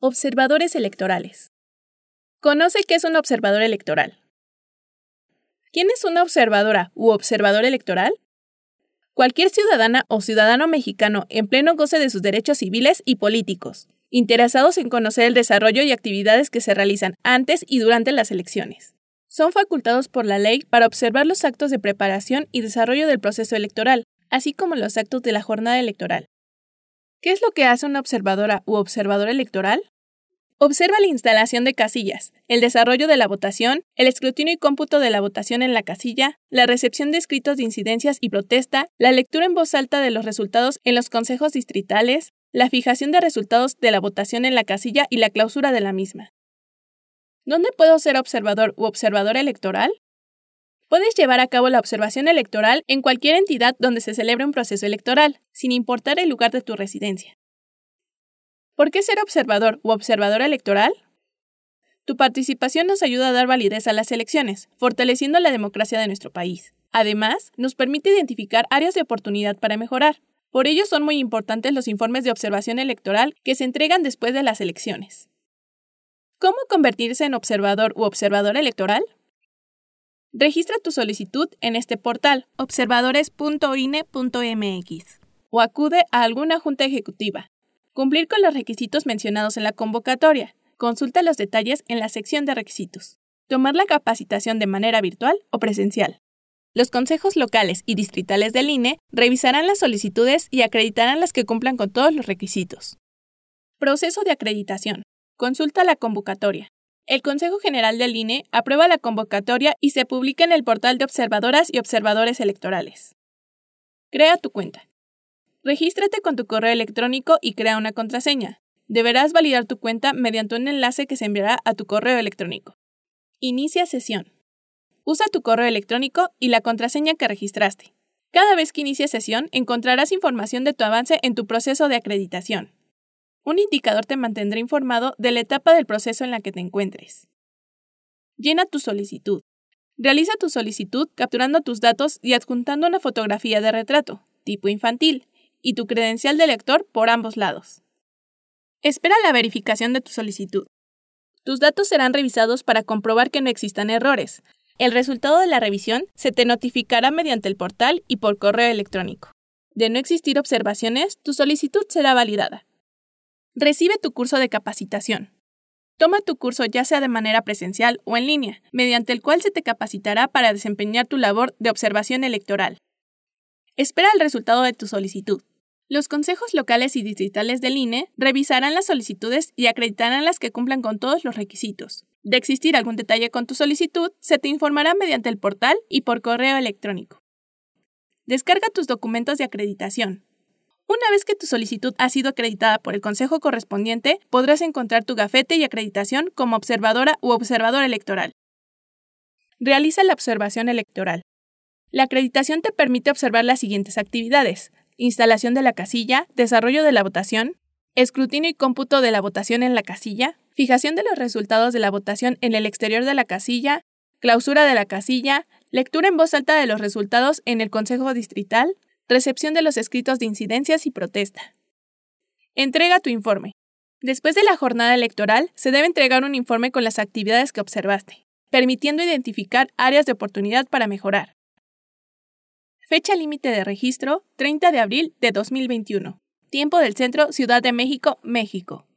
Observadores electorales. Conoce qué es un observador electoral. ¿Quién es una observadora u observador electoral? Cualquier ciudadana o ciudadano mexicano en pleno goce de sus derechos civiles y políticos, interesados en conocer el desarrollo y actividades que se realizan antes y durante las elecciones. Son facultados por la ley para observar los actos de preparación y desarrollo del proceso electoral, así como los actos de la jornada electoral. ¿Qué es lo que hace una observadora u observador electoral? Observa la instalación de casillas, el desarrollo de la votación, el escrutinio y cómputo de la votación en la casilla, la recepción de escritos de incidencias y protesta, la lectura en voz alta de los resultados en los consejos distritales, la fijación de resultados de la votación en la casilla y la clausura de la misma. ¿Dónde puedo ser observador u observadora electoral? Puedes llevar a cabo la observación electoral en cualquier entidad donde se celebre un proceso electoral, sin importar el lugar de tu residencia. ¿Por qué ser observador u observadora electoral? Tu participación nos ayuda a dar validez a las elecciones, fortaleciendo la democracia de nuestro país. Además, nos permite identificar áreas de oportunidad para mejorar. Por ello son muy importantes los informes de observación electoral que se entregan después de las elecciones. ¿Cómo convertirse en observador u observadora electoral? Registra tu solicitud en este portal observadores.ine.mx o acude a alguna junta ejecutiva. Cumplir con los requisitos mencionados en la convocatoria. Consulta los detalles en la sección de requisitos. Tomar la capacitación de manera virtual o presencial. Los consejos locales y distritales del INE revisarán las solicitudes y acreditarán las que cumplan con todos los requisitos. Proceso de acreditación. Consulta la convocatoria. El Consejo General del INE aprueba la convocatoria y se publica en el portal de observadoras y observadores electorales. Crea tu cuenta. Regístrate con tu correo electrónico y crea una contraseña. Deberás validar tu cuenta mediante un enlace que se enviará a tu correo electrónico. Inicia sesión. Usa tu correo electrónico y la contraseña que registraste. Cada vez que inicies sesión encontrarás información de tu avance en tu proceso de acreditación. Un indicador te mantendrá informado de la etapa del proceso en la que te encuentres. Llena tu solicitud. Realiza tu solicitud capturando tus datos y adjuntando una fotografía de retrato, tipo infantil, y tu credencial de lector por ambos lados. Espera la verificación de tu solicitud. Tus datos serán revisados para comprobar que no existan errores. El resultado de la revisión se te notificará mediante el portal y por correo electrónico. De no existir observaciones, tu solicitud será validada. Recibe tu curso de capacitación. Toma tu curso ya sea de manera presencial o en línea, mediante el cual se te capacitará para desempeñar tu labor de observación electoral. Espera el resultado de tu solicitud. Los consejos locales y distritales del INE revisarán las solicitudes y acreditarán las que cumplan con todos los requisitos. De existir algún detalle con tu solicitud, se te informará mediante el portal y por correo electrónico. Descarga tus documentos de acreditación. Una vez que tu solicitud ha sido acreditada por el consejo correspondiente, podrás encontrar tu gafete y acreditación como observadora u observador electoral. Realiza la observación electoral. La acreditación te permite observar las siguientes actividades. Instalación de la casilla, desarrollo de la votación, escrutinio y cómputo de la votación en la casilla, fijación de los resultados de la votación en el exterior de la casilla, clausura de la casilla, lectura en voz alta de los resultados en el Consejo Distrital, Recepción de los escritos de incidencias y protesta. Entrega tu informe. Después de la jornada electoral, se debe entregar un informe con las actividades que observaste, permitiendo identificar áreas de oportunidad para mejorar. Fecha límite de registro, 30 de abril de 2021. Tiempo del Centro, Ciudad de México, México.